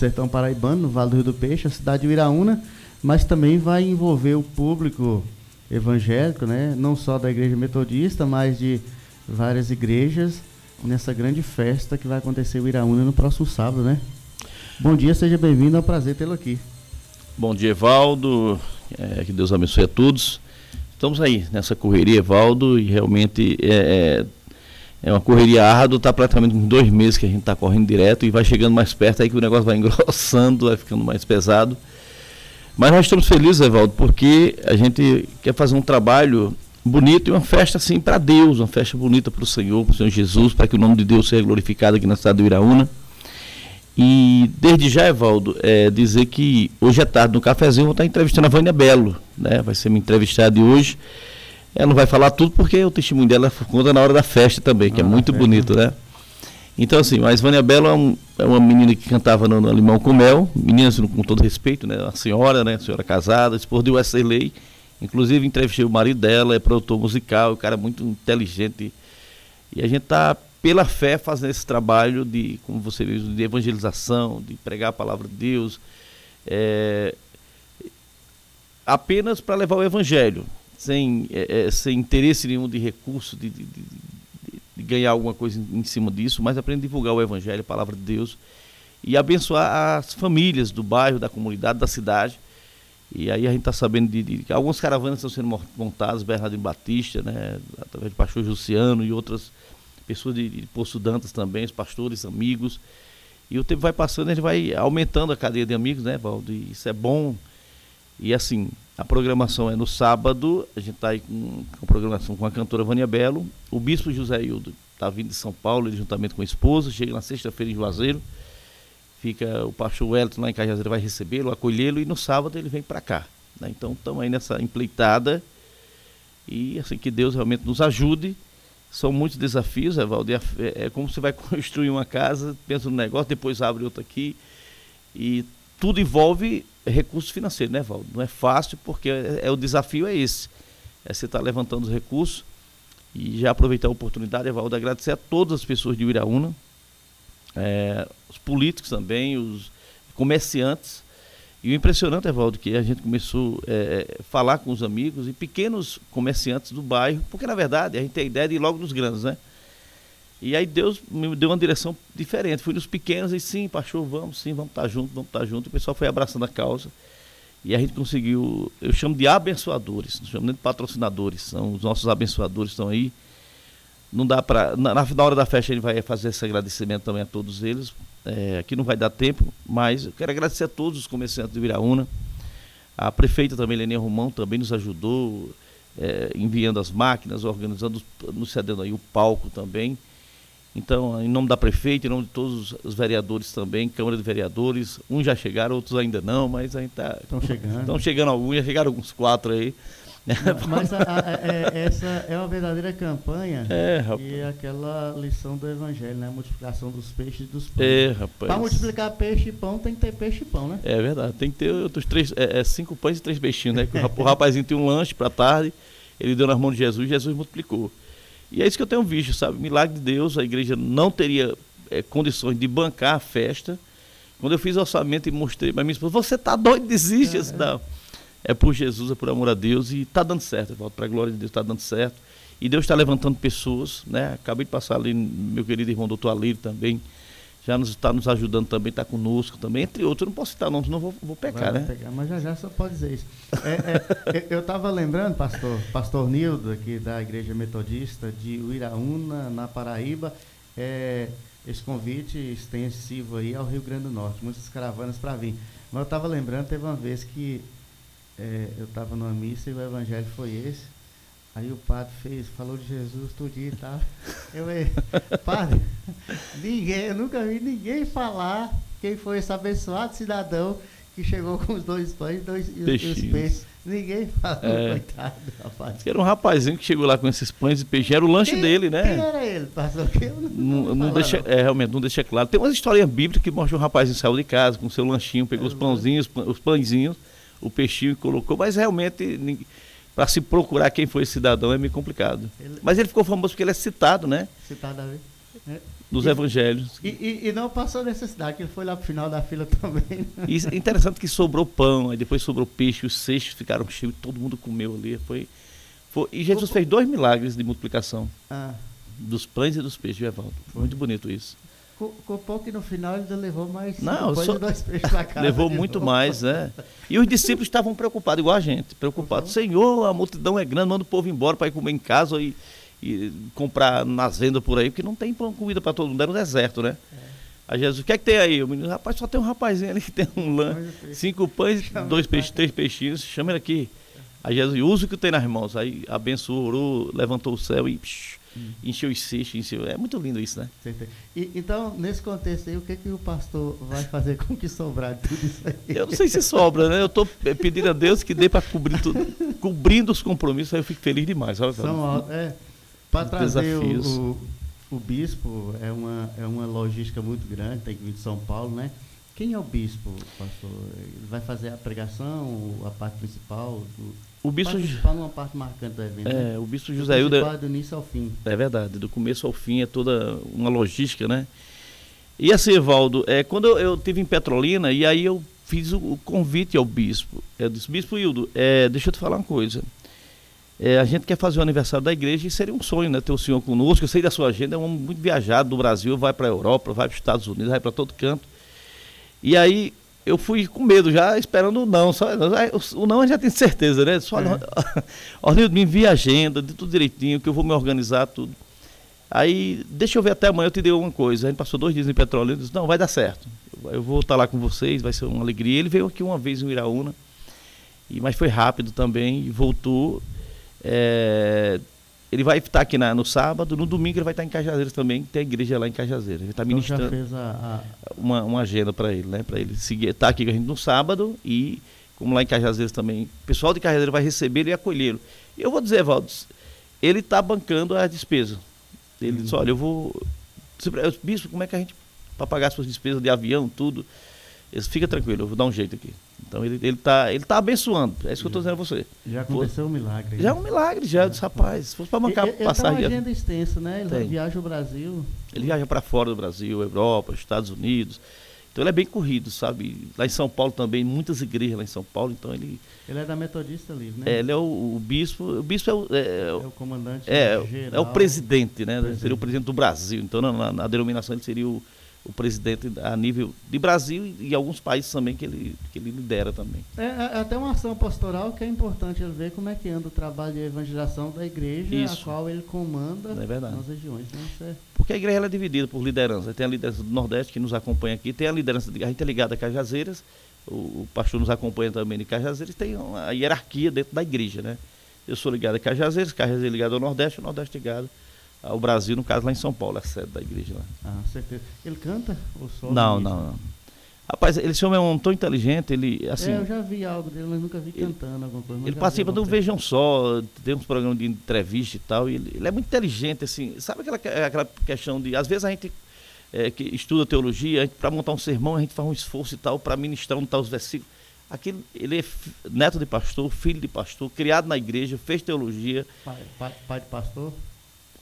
sertão paraibano, no Vale do Rio do Peixe, a cidade de Uiraúna, mas também vai envolver o público evangélico, né? não só da igreja metodista, mas de várias igrejas, nessa grande festa que vai acontecer em Uiraúna no próximo sábado, né? Bom dia, seja bem-vindo, é um prazer tê-lo aqui. Bom dia, Evaldo, é, que Deus abençoe a todos. Estamos aí nessa correria, Evaldo, e realmente é, é é uma correria árdua, está praticamente uns dois meses que a gente está correndo direto e vai chegando mais perto aí que o negócio vai engrossando, vai ficando mais pesado. Mas nós estamos felizes, Evaldo, porque a gente quer fazer um trabalho bonito e uma festa assim para Deus, uma festa bonita para o Senhor, para o Senhor Jesus, para que o nome de Deus seja glorificado aqui na cidade do Iraúna. E desde já, Evaldo, é, dizer que hoje à tarde no cafezinho eu vou estar entrevistando a Vânia Belo, né? Vai ser minha entrevistada de hoje. Ela não vai falar tudo porque o testemunho dela conta na hora da festa também, que é ah, é muito é. bonito, né? Então, assim, mas Vânia Belo é, um, é, uma menina que cantava no, no Limão com Mel, menina assim, com todo respeito, né? A senhora, né? A senhora casada, esposa de Wesley. Inclusive, entrevistei o marido dela, é produtor musical, o cara é muito inteligente. E a gente está, pela fé, fazendo esse trabalho de, como você viu, de evangelização, de pregar a palavra de Deus, é, apenas para levar o evangelho sem, é, é, sem interesse nenhum de recurso, de, de, de, de, ganhar alguma coisa em cima disso, mas aprender a divulgar o Evangelho, a palavra de Deus e abençoar as famílias do bairro, da comunidade, da cidade. E aí a gente está sabendo de, de, que algumas caravanas estão sendo montadas, Bernardino Batista, né, através do pastor Luciano e outras pessoas de, de Poço Dantas também, os pastores, amigos. E o tempo vai passando, gente vai aumentando a cadeia de amigos, né, Valdo? E isso é bom. E assim, a programação é no sábado, a gente está aí com, com programação com a cantora Vânia Belo. O bispo José Hildo está vindo de São Paulo, ele juntamente com a esposa, chega na sexta-feira em Juazeiro. Fica o pastor Wellington lá em Cajazeiro, vai recebê-lo, acolhê-lo e no sábado ele vem para cá. Né? Então estamos aí nessa empleitada e assim que Deus realmente nos ajude. São muitos desafios, Evaldo. É, é como você vai construir uma casa, pensa no negócio, depois abre outra aqui. E tudo envolve recursos financeiros, né, Valdo? Não é fácil porque é, é o desafio é esse. É você estar tá levantando os recursos e já aproveitar a oportunidade, Valdo, agradecer a todas as pessoas de Uiraúna, é, os políticos também, os comerciantes. E o impressionante, Evaldo, que a gente começou a é, falar com os amigos e pequenos comerciantes do bairro, porque na verdade a gente tem a ideia de ir logo nos grandes, né? E aí Deus me deu uma direção diferente. Fui nos pequenos e sim, pastor, vamos sim, vamos estar juntos, vamos estar juntos. O pessoal foi abraçando a causa. E a gente conseguiu, eu chamo de abençoadores, não chamo nem de patrocinadores, são os nossos abençoadores estão aí. Não dá para na, na, hora da festa gente vai fazer esse agradecimento também a todos eles. É, aqui não vai dar tempo, mas eu quero agradecer a todos os comerciantes de Viraúna. A prefeita também, Lenia Romão, também nos ajudou, é, enviando as máquinas, organizando, nos cedendo aí o palco também. Então, em nome da prefeita, em nome de todos os vereadores também, Câmara de Vereadores, uns já chegaram, outros ainda não, mas a gente está. Estão chegando. Estão chegando alguns, já chegaram alguns quatro aí. Mas a, a, é, essa é uma verdadeira campanha é, e aquela lição do Evangelho, né? A multiplicação dos peixes e dos pães. É. Para multiplicar peixe e pão, tem que ter peixe e pão, né? É verdade, tem que ter outros três, é, é cinco pães e três peixinhos, né? o rapazinho tem um lanche para tarde, ele deu nas mãos de Jesus, Jesus multiplicou. E é isso que eu tenho visto, sabe? Milagre de Deus, a igreja não teria é, condições de bancar a festa. Quando eu fiz o orçamento e mostrei para minha esposa, você está doido, desiste. É, não. É por Jesus, é por amor a Deus e está dando certo, para a glória de Deus, está dando certo. E Deus está levantando pessoas, né? Acabei de passar ali, meu querido irmão doutor Alírio também, já nos está nos ajudando também, está conosco também, entre outros. Eu não posso citar nomes, não vou, vou pecar, Vai né? Pegar, mas já já só pode dizer isso. É, é, eu estava lembrando, pastor, pastor Nildo, aqui da Igreja Metodista de Uiraúna, na Paraíba, é, esse convite extensivo aí ao Rio Grande do Norte, muitas caravanas para vir. Mas eu estava lembrando, teve uma vez que é, eu estava numa missa e o evangelho foi esse. Aí o padre fez, falou de Jesus dia e tal. Eu falei, padre, ninguém, eu nunca vi ninguém falar quem foi esse abençoado cidadão que chegou com os dois pães dois, e os peixes. Ninguém falou, é. coitado, rapaz. Era um rapazinho que chegou lá com esses pães e peixes, era o lanche quem, dele, né? Quem era ele? Aqui? Não, não, não deixa, é, realmente, não deixa claro. Tem umas histórias bíblicas que mostram um rapazinho saiu de casa com seu lanchinho, pegou é, os pãozinhos, os pãezinhos, o peixinho e colocou, mas realmente para se procurar quem foi esse cidadão é meio complicado. Ele... Mas ele ficou famoso porque ele é citado, né? Citado a ver. É. nos e, evangelhos. E, e, e, não passou necessidade, que ele foi lá pro final da fila também. E é interessante que sobrou pão, aí depois sobrou peixe, os cestos ficaram cheios, todo mundo comeu ali. Foi, foi, e Jesus o, fez dois milagres de multiplicação. Ah. Dos pães e dos peixes, Evaldo. Foi. Muito bonito isso. Com pouco que no final ele levou mais não, só... dois peixes para casa. Levou muito novo. mais, é. E os discípulos estavam preocupados, igual a gente, preocupados. Uhum. Senhor, a multidão é grande, manda o povo embora para ir comer em casa e e comprar nas vendas por aí, porque não tem comida para todo mundo, é no deserto, né? É. Aí Jesus, o que é que tem aí? O menino, rapaz, só tem um rapazinho ali que tem um lã, cinco pães, dois peixes, três peixinhos, chama ele aqui. Aí Jesus, usa o que tem nas mãos. Aí abençoou, orou, levantou o céu e psh, hum. encheu os cestos, encheu. É muito lindo isso, né? E, então, nesse contexto aí, o que, que o pastor vai fazer com que sobrar tudo isso aí? Eu não sei se sobra, né? Eu estou pedindo a Deus que dê para cobrir tudo, cobrindo os compromissos, aí eu fico feliz demais. Sabe? São, é, para trazer o, o, o, bispo é uma, é uma logística muito grande, tem que vir de São Paulo, né? Quem é o bispo, pastor? Ele vai fazer a pregação, a parte principal? Do, o bispo principal numa parte marcante do evento. É, né? o bispo José Hilda. Do início ao fim. É verdade, do começo ao fim é toda uma logística, né? E assim, Evaldo, é, quando eu, eu tive em Petrolina, e aí eu fiz o, o convite ao bispo. Eu disse, Bispo Hildo, é, deixa eu te falar uma coisa. É, a gente quer fazer o aniversário da igreja e seria um sonho, né? Ter o senhor conosco. Eu sei da sua agenda, é um homem muito viajado do Brasil, vai para a Europa, vai para os Estados Unidos, vai para todo canto. E aí eu fui com medo já, esperando o não. Só, o não eu já tenho certeza, né? Só, é. olha, me envia a agenda, de tudo direitinho, que eu vou me organizar tudo. Aí, deixa eu ver até amanhã, eu te dei alguma coisa. A gente passou dois dias em Petróleo, ele disse, não, vai dar certo. Eu vou estar lá com vocês, vai ser uma alegria. Ele veio aqui uma vez em Iraúna, e, mas foi rápido também, voltou. É, ele vai estar aqui na, no sábado, no domingo ele vai estar em Cajazeiras também, tem a igreja lá em Cajazeiras. Ele está então ministrando já fez a, a... Uma, uma agenda para ele, né? Para ele seguir, estar tá aqui com a gente no sábado e, como lá em Cajazeiras também, o pessoal de Cajazeiras vai receber e acolhê-lo. Eu vou dizer, Valdo, ele está bancando a despesa. Ele hum. disse, olha, eu vou. Bispo, como é que a gente. Para pagar as suas despesas de avião, tudo. Fica tranquilo, eu vou dar um jeito aqui. Então ele, ele, tá, ele tá abençoando. É isso que eu estou dizendo a você. Já aconteceu um milagre. Já é um milagre, já, disse, rapaz. Se fosse para bancar ele, passagem. Ele tem uma agenda extensa, né? Ele tem. viaja o Brasil. Ele viaja para fora do Brasil, Europa, Estados Unidos. Então ele é bem corrido, sabe? Lá em São Paulo também, muitas igrejas lá em São Paulo, então ele. Ele é da Metodista Livre, né? É, ele é o, o, bispo. O bispo é o. É, é o comandante. É, geral, é o presidente, né? Presidente. Seria o presidente do Brasil. Então na, na, na denominação ele seria o o presidente a nível de Brasil e, alguns países também que ele, que ele lidera também. É, é, até uma ação pastoral que é importante ele ver como é que anda o trabalho de evangelização da igreja, Isso. a qual ele comanda é nas regiões. Né? É... Porque a igreja é dividida por liderança. Tem a liderança do Nordeste que nos acompanha aqui, tem a liderança, de, a gente é ligado a Cajazeiras, o, o pastor nos acompanha também de Cajazeiras, tem a hierarquia dentro da igreja, né? Eu sou ligado a Cajazeiras, Cajazeiras é ligado ao Nordeste, o Nordeste ligado ao Brasil, no caso lá em São Paulo, é a sede da igreja lá. Ah, certeza. Ele canta ou só? Não, não, não. Rapaz, esse homem é um tão inteligente, ele assim. É, eu já vi algo dele, mas nunca vi ele, cantando alguma coisa. Ele participa do Vejam Só, tem uns programas de entrevista e tal, e ele, ele é muito inteligente, assim. Sabe aquela, aquela questão de. Às vezes a gente é, que estuda teologia, para montar um sermão, a gente faz um esforço e tal, para ministrar um tal os versículos. Aquilo, ele é neto de pastor, filho de pastor, criado na igreja, fez teologia. Pai, pai, pai de pastor?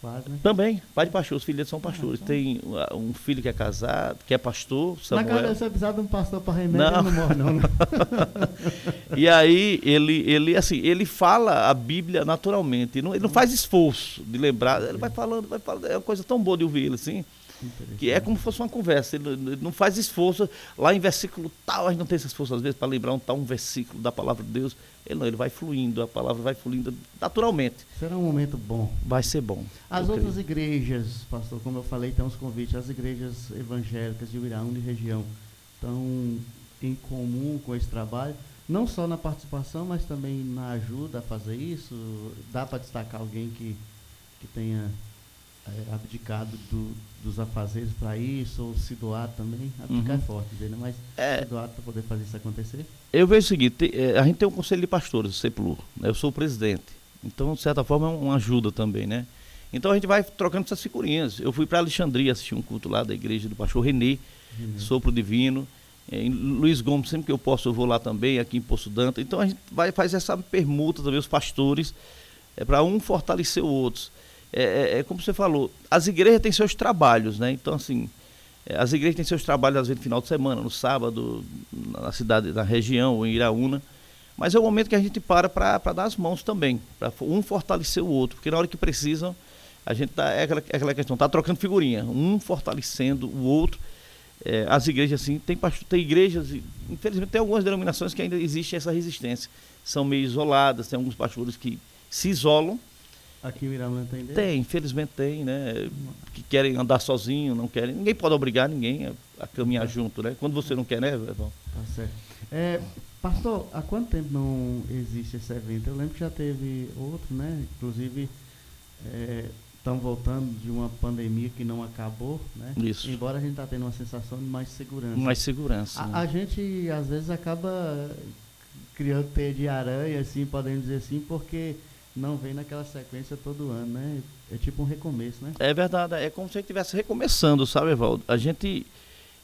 Quase, né? Também, pai de pastor, os filhos dele são pastores. Ah, então. Tem um filho que é casado, que é pastor, Samuel. Na casa você precisar de um pastor para remédio, não, não morre não. Né? e aí, ele, ele, assim, ele fala a Bíblia naturalmente, ele não, ele não faz esforço de lembrar, ele vai falando, vai falando, é uma coisa tão boa de ouvir ele, assim. Que é como se fosse uma conversa, ele, ele, não faz esforço. Lá em versículo tal, a gente não tem esse esforço às vezes para lembrar um tal um versículo da palavra de Deus. Ele não, ele vai fluindo, a palavra vai fluindo naturalmente. Será um momento bom. Vai ser bom. As outras creio. igrejas, pastor, como eu falei, tem uns convites, as igrejas evangélicas de Uiraúna e região estão em comum com esse trabalho, não só na participação, mas também na ajuda a fazer isso. Dá para destacar alguém que, que tenha é, abdicado do, dos afazeres para isso, ou se doar também. Abdicar uhum. é forte, dizer, né? mas é, se doar para poder fazer isso acontecer? Eu vejo o seguinte, é, a gente tem um conselho de pastores, o CEPLUR, né? eu sou o presidente, então de certa forma é uma ajuda também, né? Então a gente vai trocando essas figurinhas. Eu fui para Alexandria assistir um culto lá da igreja do pastor Renê, uhum. Sopro Divino. Em Luiz Gomes, sempre que eu posso, eu vou lá também, aqui em Poço Danta. Então a gente vai faz essa permuta também, os pastores, é para um fortalecer o outro. É, é, é, como você falou, as igrejas têm seus trabalhos, né? Então, assim, é, as igrejas têm seus trabalhos, às vezes, no final de semana, no sábado, na cidade, na região, ou em Iraúna. Mas é o momento que a gente para para dar as mãos também, para um fortalecer o outro, porque na hora que precisam, a gente tá, é aquela, é aquela questão, tá trocando figurinha, um fortalecendo o outro. É, as igrejas, assim, tem, tem igrejas, infelizmente tem algumas denominações que ainda existe essa resistência, são meio isoladas, tem alguns pastores que se isolam. Aqui em Miramã tem dele? Tem, infelizmente tem, né? Que querem andar sozinho, não querem. Ninguém pode obrigar ninguém a, a caminhar junto, né? Quando você não quer, né, Evão? Tá certo. É, Pastor, há quanto tempo não existe esse evento? Eu lembro que já teve outro, né? Inclusive, estão é, voltando de uma pandemia que não acabou, né? Isso. Embora a gente está tendo uma sensação de mais segurança. Mais segurança. A, né? a, gente, às vezes, acaba criando teia de aranha, assim, podemos dizer assim, porque não vem naquela sequência todo ano, né? É tipo um recomeço, né? É verdade. É como se a gente estivesse recomeçando, sabe, Evaldo? A gente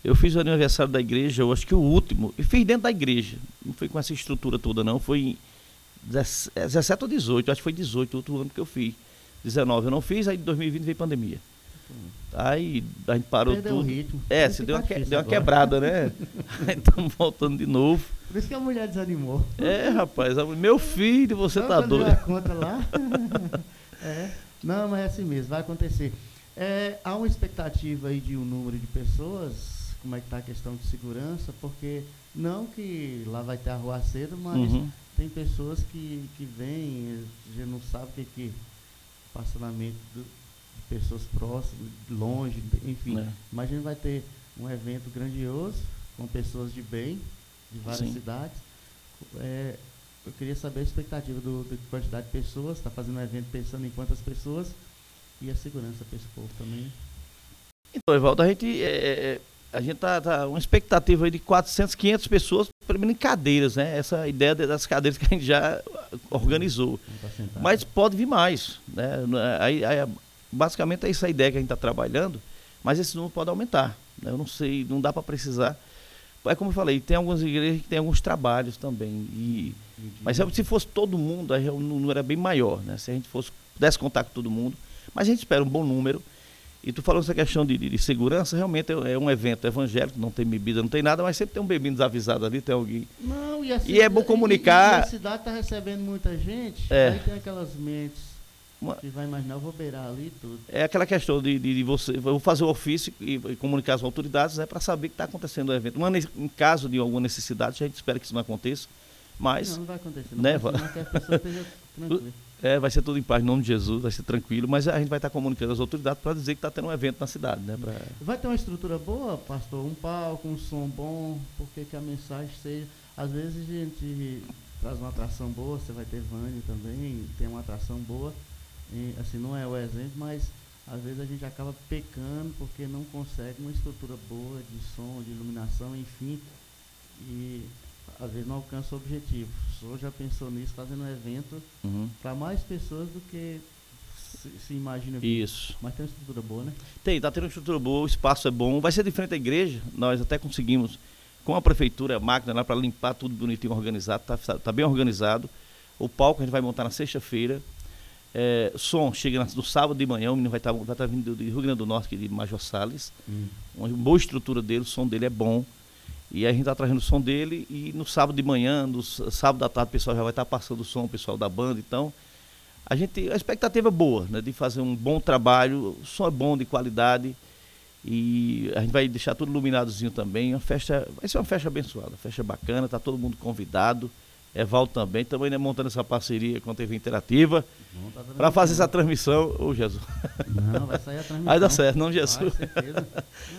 eu fiz o aniversário da igreja, eu acho que o último, e fiz dentro da igreja. Não foi com essa estrutura toda, não. Foi em 17 ou 18, acho que foi 18, o outro ano que eu fiz. 19 eu não fiz, aí em 2020 veio pandemia. Aí a gente parou Perdeu tudo. O ritmo. É, se deu, uma, deu uma quebrada, né? aí estamos voltando de novo. Por isso que a mulher desanimou. É, rapaz, meu filho, você não, tá doido. A conta lá. é. Não, mas é assim mesmo, vai acontecer. É, há uma expectativa aí de um número de pessoas como é que está a questão de segurança, porque não que lá vai ter arruaceiro, mas uhum. tem pessoas que, que vêm, a gente não sabe o que, que mente do, pessoas próximas, longe, enfim. É. Imagina vai ter um evento grandioso com pessoas de bem, de várias Sim. cidades. É, eu queria saber a expectativa do, do quantidade de pessoas, está fazendo um evento pensando em quantas pessoas e a segurança para esse povo também. Então, Evaldo, a gente é, é, é a gente tá, tá uma expectativa de 400, 500 pessoas, primeiro em cadeiras, né? Essa ideia das cadeiras que a gente já organizou. Mas pode vir mais, né? Aí, aí, basicamente é essa ideia que a gente está trabalhando, mas esse número pode aumentar. Né? Eu não sei, não dá para precisar. É como eu falei, tem algumas igrejas que tem alguns trabalhos também. E, mas se fosse todo mundo, aí o número era bem maior, né? Se a gente fosse, pudesse contar com todo mundo. Mas a gente espera um bom número. E tu falou essa questão de, de, segurança, realmente é, é, um evento evangélico, não tem bebida, não tem nada, mas sempre tem um bebê desavisado ali, tem alguém. Não, e, a e é bom comunicar. E, e a cidade está recebendo muita gente, é. aí tem aquelas mentes Uma, vai imaginar, eu vou beirar ali tudo. É aquela questão de, de, de você, vou fazer o ofício e, e comunicar às autoridades né, para saber que está acontecendo o evento. Uma, em caso de alguma necessidade, a gente espera que isso não aconteça, mas... Não, não vai acontecer, não, né, vai. É, vai ser tudo em paz, em nome de Jesus, vai ser tranquilo, mas a gente vai estar comunicando às autoridades para dizer que está tendo um evento na cidade. Né, pra... Vai ter uma estrutura boa, pastor? Um palco, um som bom, porque que a mensagem seja. Às vezes a gente traz uma atração boa, você vai ter Vânia também, tem uma atração boa. E, assim, não é o exemplo, mas às vezes a gente acaba pecando porque não consegue uma estrutura boa de som, de iluminação, enfim. E às vezes não alcança o objetivo. O senhor já pensou nisso, fazendo um evento uhum. para mais pessoas do que se, se imagina. Isso. Mas tem uma estrutura boa, né? Tem, está tendo uma estrutura boa, o espaço é bom. Vai ser diferente da igreja, nós até conseguimos, com a prefeitura, a máquina lá para limpar tudo bonitinho, organizado, está tá bem organizado. O palco a gente vai montar na sexta-feira. É, som chega no sábado de manhã, o menino vai estar tá, tá vindo do Rio Grande do Norte, de Major Salles. Hum. Uma boa estrutura dele, o som dele é bom. E a gente está trazendo o som dele e no sábado de manhã, no sábado da tarde, o pessoal já vai estar tá passando o som, o pessoal da banda. Então, a gente a expectativa é boa, né, de fazer um bom trabalho, o som é bom, de qualidade. E a gente vai deixar tudo iluminadozinho também. Uma festa, vai ser uma festa abençoada, uma festa bacana, tá todo mundo convidado. Evaldo também, também né, montando essa parceria com a TV Interativa para fazer essa transmissão. Ô oh, Jesus. Não, vai sair a transmissão. Vai dar certo, não Jesus. Certeza.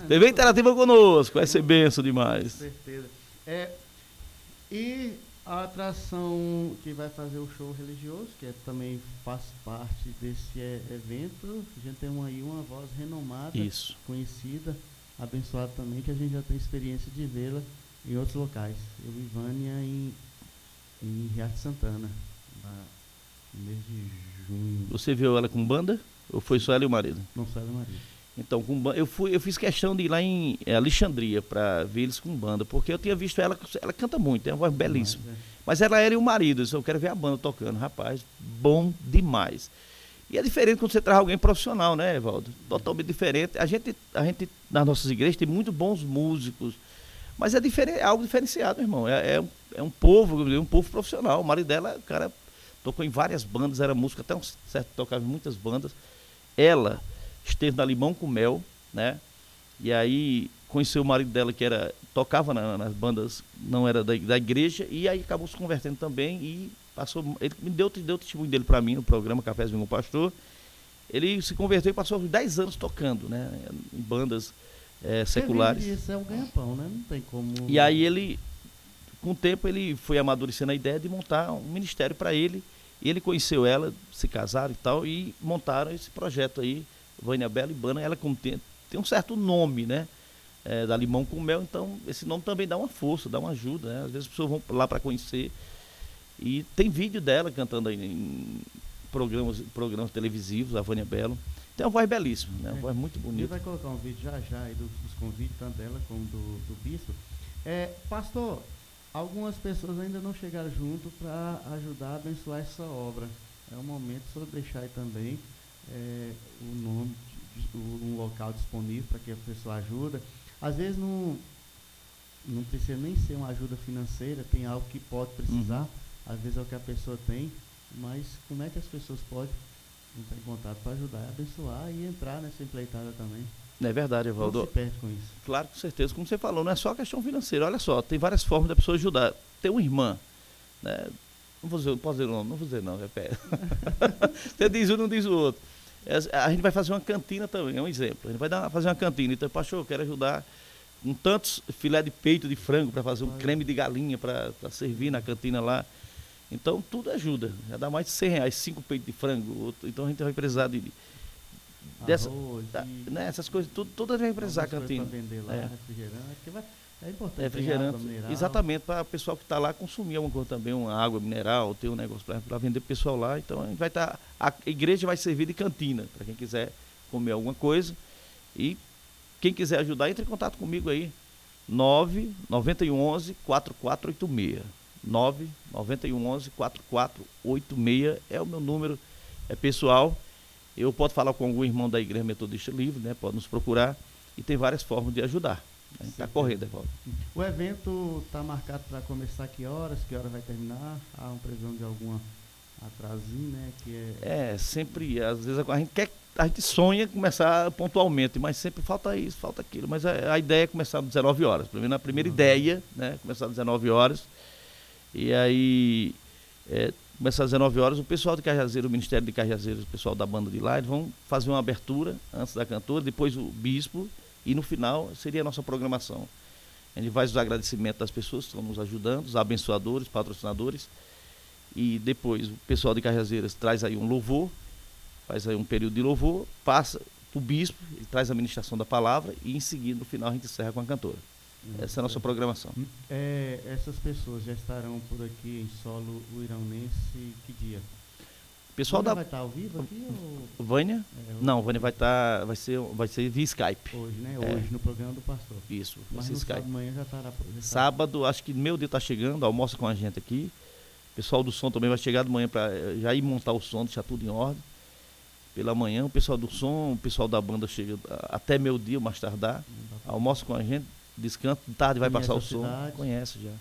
TV Interativa conosco, vai ser benção demais. Com certeza. É, e a atração que vai fazer o show religioso, que é, também faz parte desse é, evento, a gente tem uma, aí uma voz renomada, Isso. conhecida, abençoada também, que a gente já tem experiência de vê-la em outros locais. Eu e Vânia em Santana, no mês de junho. Você viu ela com banda? Ou foi só ela e o marido? Não, só ela e o marido. Então, com banda, eu, fui, eu fiz questão de ir lá em é, Alexandria para ver eles com banda, porque eu tinha visto ela, ela canta muito, tem uma voz belíssima. Mas, é. Mas ela era e o marido, eu quero ver a banda tocando, rapaz, bom demais. E E é diferente quando você traz alguém profissional, né, Evaldo? Totalmente diferente. A gente, a gente, nas nossas igrejas, tem muito bons músicos, mas é, diferente, é algo diferenciado, irmão. É, é, é, um povo, um povo profissional. O marido dela, cara tocou em várias bandas, era música, até um certo tocava em muitas bandas. Ela esteve na Limão com Mel, né? E aí conheceu o marido dela que era tocava na, nas bandas, não era da, da, igreja, e aí acabou se convertendo também e passou, ele me deu, deu o testemunho dele para mim no programa Cafés com o Pastor. Ele se converteu e passou 10 anos tocando, né? Em bandas é, seculares. Isso é um ganha-pão, né? Não tem como. E aí ele, com o tempo, ele foi amadurecendo a ideia de montar um ministério para ele. Ele conheceu ela, se casaram e tal, e montaram esse projeto aí, Vânia Bela e Bana. Ela tem, tem um certo nome, né? É, da Limão com Mel, então esse nome também dá uma força, dá uma ajuda, né? Às vezes as pessoas vão lá para conhecer. E tem vídeo dela cantando aí em programas, programas televisivos, a Vânia Belo. Tem uma voz belíssima, né? Uma é. voz muito bonita. Ele vai colocar um vídeo já já aí dos, convites, tanto dela como do, do bispo. É, pastor, algumas pessoas ainda não chegaram junto para ajudar a abençoar essa obra. É o momento só deixar aí também é, o nome, de, um local disponível para que a pessoa ajuda. Às vezes não, não precisa nem ser uma ajuda financeira, tem algo que pode precisar, uhum. às vezes é o que a pessoa tem, mas como é que as pessoas podem entrar em contato para ajudar a abençoar e entrar nessa empreitada também. É verdade, Evaldo. Não se perde com isso. Claro, com certeza. Como você falou, não é só questão financeira. Olha só, tem várias formas da pessoa ajudar. Tem uma irmã, né? Não vou dizer, não posso dizer o nome, não vou dizer não, é pé. você diz um, não diz o outro. É, a gente vai fazer uma cantina também, é um exemplo. A gente vai dar, fazer uma cantina. Então, pastor, eu quero ajudar com tantos filé de peito de frango para fazer um creme de galinha para servir na cantina lá. Então tudo ajuda. Já dá mais de 100 reais, cinco peitos de frango. Então a gente vai precisar de. Dessa, Arroz, da, né, essas coisas, tudo, tudo a gente vai precisar a cantina. vender lá, é. refrigerante, vai, é importante. Refrigerante, exatamente, para o pessoal que está lá consumir alguma coisa também, uma água mineral, ter um negócio para vender para o pessoal lá. Então a gente vai estar. Tá, a igreja vai servir de cantina, para quem quiser comer alguma coisa. E quem quiser ajudar, entre em contato comigo aí. 9 9111 4486. 9 9111 4486 é o meu número é pessoal. Eu posso falar com algum irmão da Igreja Metodista Livre, né? Pode nos procurar e tem várias formas de ajudar. Está correndo, Evaldo. O evento está marcado para começar que horas? Que hora vai terminar? Há uma previsão de alguma atrasinho, né? Que é... é, sempre, às vezes a gente quer, a gente sonha começar pontualmente, mas sempre falta isso, falta aquilo. Mas a, a ideia é começar às 19 horas. Pelo menos a primeira uhum. ideia, né? Começar às 19 horas e aí, é, começa às 19 horas, o pessoal de Cajazeiro, o Ministério de Cajazeiro, o pessoal da banda de lá, eles vão fazer uma abertura antes da cantora, depois o bispo, e no final seria a nossa programação. A gente faz os agradecimentos das pessoas que estão nos ajudando, os abençoadores, patrocinadores, e depois o pessoal de Cajazeiras traz aí um louvor, faz aí um período de louvor, passa o bispo, ele traz a ministração da palavra, e em seguida, no final, a gente encerra com a cantora. Essa é a nossa programação. É, essas pessoas já estarão por aqui em solo uiranense que dia? Pessoal Vânia da vai estar ao vivo aqui ou... Vânia? É, Não, Vânia vai estar, vai ser, vai ser via Skype. Hoje, né? É. Hoje no programa do pastor. Isso, Mas no Skype. amanhã já estará. Já sábado, acho que meu dia está chegando, almoça com a gente aqui. O pessoal do som também vai chegar de manhã para eh, já ir montar o som, deixar tudo em ordem. Pela manhã, o pessoal do som, o pessoal da banda chega até meu dia, mais tardar. Almoça com a gente, descanso, tarde vai Conhece passar o som. Conhece já.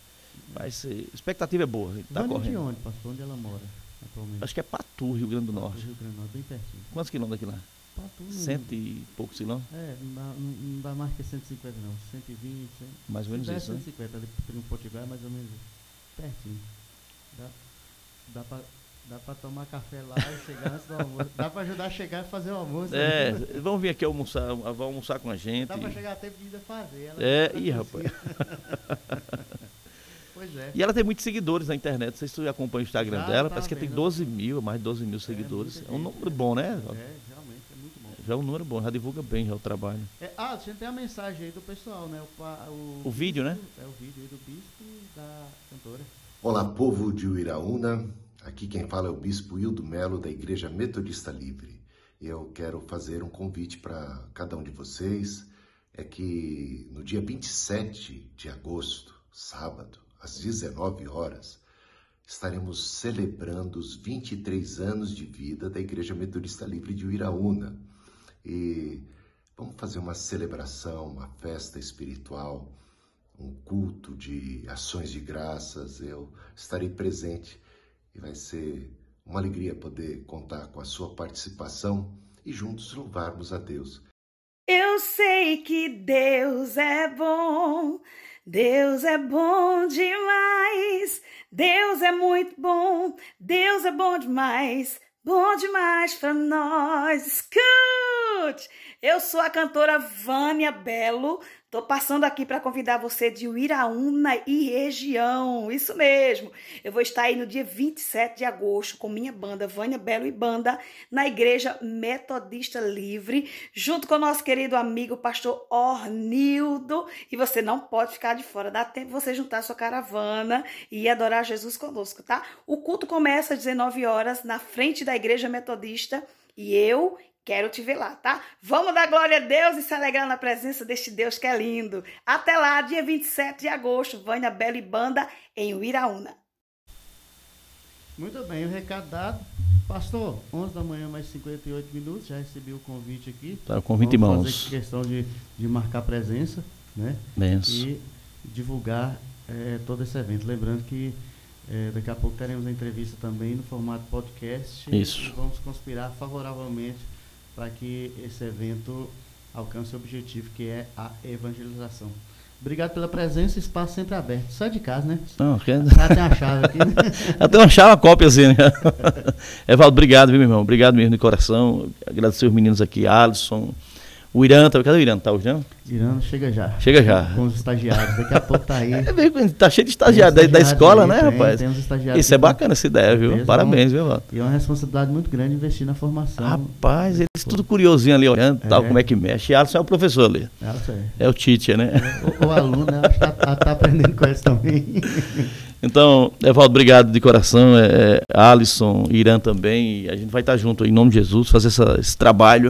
Vai ser. A expectativa é boa. Tá correndo. de onde, pastor? Onde ela mora atualmente? Acho que é Patu, Rio Grande do Patu, Norte. Rio Grande do Norte, bem pertinho. Quantos quilômetros aqui lá? Patu. Cento e poucos quilômetros? É, não dá, não dá mais que 150 não. 120. Mais ou menos isso, 150, né? ali no Potiguar é mais ou menos isso. Pertinho. Dá, dá pra Dá para tomar café lá e chegar antes do almoço. Dá para ajudar a chegar e fazer o almoço. É, né? vamos vir aqui almoçar, vamos almoçar com a gente. Dá para chegar a tempo de ainda fazer. Ela é, ih, rapaz. pois é. E ela tem muitos seguidores na internet. Não sei se você acompanha o Instagram Já dela. Tá parece que tem 12 mil, mais de 12 mil é, seguidores. É, é um número bom, né? É, realmente, é muito bom. Já é um número bom, já divulga bem já o trabalho. É, ah, a gente tem a mensagem aí do pessoal, né? O, o, o vídeo, né? É o vídeo aí do bispo e da cantora. Olá, povo de Uiraúna. Aqui quem fala é o Bispo Hildo Melo, da Igreja Metodista Livre. Eu quero fazer um convite para cada um de vocês. É que no dia 27 de agosto, sábado, às 19 horas, estaremos celebrando os 23 anos de vida da Igreja Metodista Livre de Uiraúna. E vamos fazer uma celebração, uma festa espiritual, um culto de ações de graças. Eu estarei presente e vai ser uma alegria poder contar com a sua participação e juntos louvarmos a Deus. Eu sei que Deus é bom, Deus é bom demais, Deus é muito bom, Deus é bom demais, bom demais para nós. Eu sou a cantora Vânia Belo, Tô passando aqui para convidar você de Uiraúna e região. Isso mesmo. Eu vou estar aí no dia 27 de agosto com minha banda Vânia Belo e Banda na Igreja Metodista Livre, junto com o nosso querido amigo pastor Ornildo. E você não pode ficar de fora. Dá tempo você juntar sua caravana e adorar Jesus conosco, tá? O culto começa às 19 horas na frente da Igreja Metodista. E eu Quero te ver lá, tá? Vamos dar glória a Deus e se alegrar na presença deste Deus que é lindo. Até lá, dia 27 de agosto, Vânia Bela e Banda em Uiraúna. Muito bem, o recado dado. Pastor, 11 da manhã, mais 58 minutos, já recebi o convite aqui. Tá, o convite em mãos. Fazer questão de, de marcar presença, né? Benção. E divulgar é, todo esse evento. Lembrando que é, daqui a pouco teremos a entrevista também no formato podcast. Isso. vamos conspirar favoravelmente para que esse evento alcance o objetivo que é a evangelização. Obrigado pela presença, espaço sempre aberto. Sai de casa, né? Não, quer... Já tem a chave aqui, né? Já tem uma chave, uma cópia assim, né? Evaldo, obrigado, viu, meu irmão? Obrigado mesmo de coração. Agradecer os meninos aqui, Alisson, o Irã, tá, cadê o Irã? Tá o Irã? Irã chega já. Chega já. Com os estagiários, daqui a pouco tá aí. É, tá cheio de estagiários da, da, escola, aí, né, tem, rapaz? Tem uns estagiários Isso é bacana essa ideia, viu? Parabéns, viu, Evaldo? E é uma responsabilidade muito grande investir na formação. Rapaz, eles tudo curiosinho ali, olhando é. tal, como é que mexe. E Alisson é o professor ali. Alisson é. É o teacher, né? É, o, o, aluno, né? Acho que tá, tá aprendendo com isso também. Então, Evaldo, obrigado de coração. É, é, Alisson, Irã também. a gente vai estar junto em nome de Jesus, fazer essa, esse trabalho